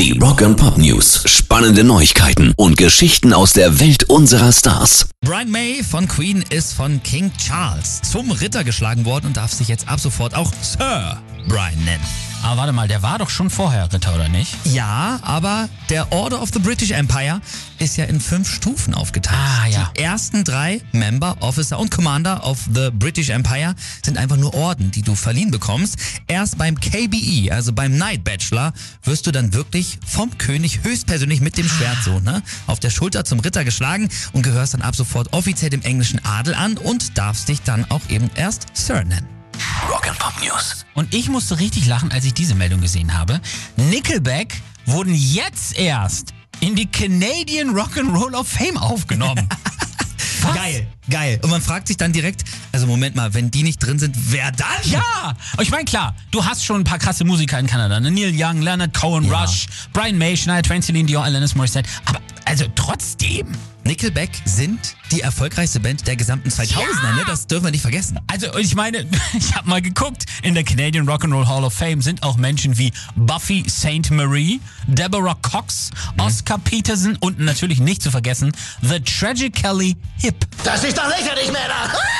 Die Rock and Pop News. Spannende Neuigkeiten und Geschichten aus der Welt unserer Stars. Brian May von Queen ist von King Charles zum Ritter geschlagen worden und darf sich jetzt ab sofort auch Sir Brian nennen. Aber warte mal, der war doch schon vorher Ritter, oder nicht? Ja, aber der Order of the British Empire ist ja in fünf Stufen aufgeteilt. Ah, ja. Die ersten drei Member, Officer und Commander of the British Empire sind einfach nur Orden, die du verliehen bekommst. Erst beim KBE, also beim Knight Bachelor, wirst du dann wirklich vom König höchstpersönlich mit dem Schwert so, ne, auf der Schulter zum Ritter geschlagen und gehörst dann ab sofort offiziell dem englischen Adel an und darfst dich dann auch eben erst Sir nennen. Rock and Pop News. Und ich musste richtig lachen, als ich diese Meldung gesehen habe. Nickelback wurden jetzt erst in die Canadian Rock'n'Roll of Fame aufgenommen. Was? Geil, geil. Und man fragt sich dann direkt, also Moment mal, wenn die nicht drin sind, wer dann? Ja, ich meine, klar, du hast schon ein paar krasse Musiker in Kanada. Ne? Neil Young, Leonard Cohen, Ja. Rush, Brian May, Shania Twain, Celine Dion, Alanis Morissette. Aber also trotzdem, Nickelback sind die erfolgreichste Band der gesamten 2000er, ne? Das dürfen wir nicht vergessen. also ich meine, ich habe mal geguckt, in der Canadian Rock'n'Roll Hall of Fame sind auch Menschen wie Buffy St. Marie, Deborah Cox, Oscar Peterson und natürlich nicht zu vergessen, The Tragically Hip. Das ist doch lächerlich, Männer!